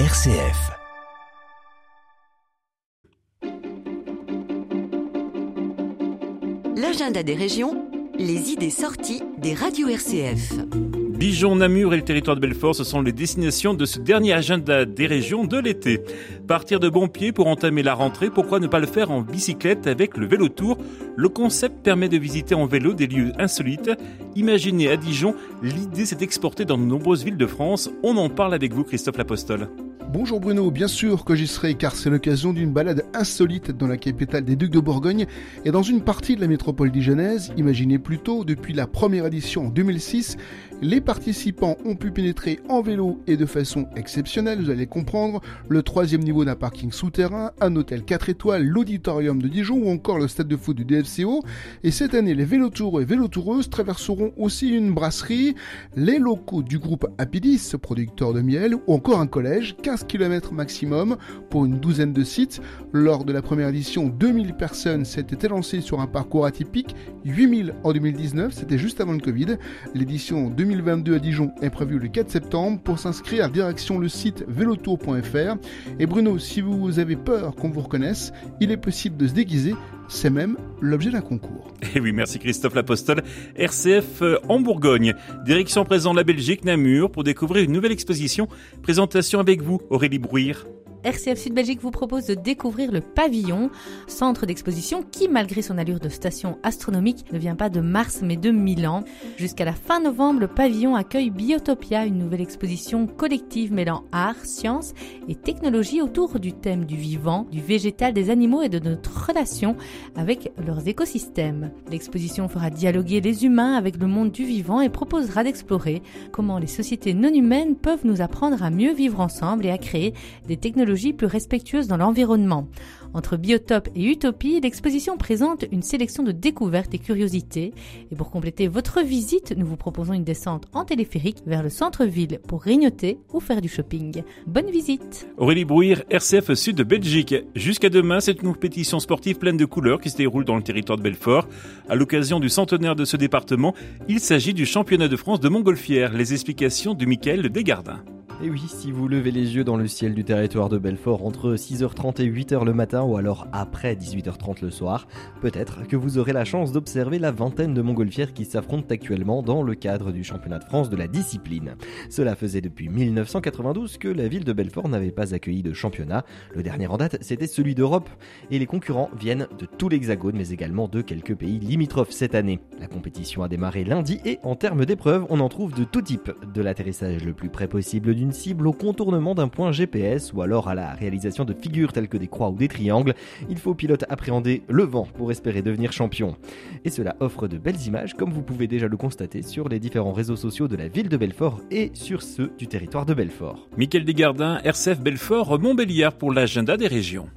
RCF. L'agenda des régions, les idées sorties des radios RCF. Dijon, Namur et le territoire de Belfort, ce sont les destinations de ce dernier agenda des régions de l'été. Partir de bon pied pour entamer la rentrée, pourquoi ne pas le faire en bicyclette avec le vélo tour? Le concept permet de visiter en vélo des lieux insolites. Imaginez à Dijon, l'idée s'est exportée dans de nombreuses villes de France. On en parle avec vous, Christophe Lapostole. Bonjour Bruno, bien sûr que j'y serai car c'est l'occasion d'une balade insolite dans la capitale des Ducs de Bourgogne et dans une partie de la métropole dijonnaise. Imaginez plutôt, depuis la première édition en 2006, les participants ont pu pénétrer en vélo et de façon exceptionnelle, vous allez comprendre, le troisième niveau d'un parking souterrain, un hôtel 4 étoiles, l'auditorium de Dijon ou encore le stade de foot du DFCO. Et cette année, les vélotours et vélotoureuses traverseront aussi une brasserie, les locaux du groupe Apidis, producteur de miel, ou encore un collège, 15 km maximum pour une douzaine de sites. Lors de la première édition, 2000 personnes s'étaient élancées sur un parcours atypique, 8000 en 2019, c'était juste avant le Covid. L'édition 2022 à Dijon est prévue le 4 septembre. Pour s'inscrire, direction le site velotour.fr. Et Bruno, si vous avez peur qu'on vous reconnaisse, il est possible de se déguiser. C'est même l'objet d'un concours. Et eh oui, merci Christophe Lapostole. RCF euh, en Bourgogne. Direction présent la Belgique, Namur, pour découvrir une nouvelle exposition. Présentation avec vous, Aurélie Brouir. RCF Sud Belgique vous propose de découvrir le pavillon, centre d'exposition qui, malgré son allure de station astronomique, ne vient pas de Mars mais de Milan. Jusqu'à la fin novembre, le pavillon accueille Biotopia, une nouvelle exposition collective mêlant art, science et technologie autour du thème du vivant, du végétal, des animaux et de notre relation avec leurs écosystèmes. L'exposition fera dialoguer les humains avec le monde du vivant et proposera d'explorer comment les sociétés non humaines peuvent nous apprendre à mieux vivre ensemble et à créer des technologies plus respectueuse dans l'environnement. Entre Biotope et Utopie, l'exposition présente une sélection de découvertes et curiosités. Et pour compléter votre visite, nous vous proposons une descente en téléphérique vers le centre-ville pour grignoter ou faire du shopping. Bonne visite Aurélie Brouir, RCF Sud de Belgique. Jusqu'à demain, c'est une compétition sportive pleine de couleurs qui se déroule dans le territoire de Belfort. À l'occasion du centenaire de ce département, il s'agit du championnat de France de Montgolfière. Les explications de Mickaël Desgardins. Et oui, si vous levez les yeux dans le ciel du territoire de Belfort entre 6h30 et 8h le matin ou alors après 18h30 le soir, peut-être que vous aurez la chance d'observer la vingtaine de montgolfières qui s'affrontent actuellement dans le cadre du championnat de France de la discipline. Cela faisait depuis 1992 que la ville de Belfort n'avait pas accueilli de championnat. Le dernier en date, c'était celui d'Europe et les concurrents viennent de tout l'hexagone mais également de quelques pays limitrophes cette année. La compétition a démarré lundi et en termes d'épreuves, on en trouve de tout type, de l'atterrissage le plus près possible du une cible au contournement d'un point GPS ou alors à la réalisation de figures telles que des croix ou des triangles, il faut pilote appréhender le vent pour espérer devenir champion. Et cela offre de belles images comme vous pouvez déjà le constater sur les différents réseaux sociaux de la ville de Belfort et sur ceux du territoire de Belfort. Michael Desgardins, RCF Belfort, Montbéliard pour l'agenda des régions.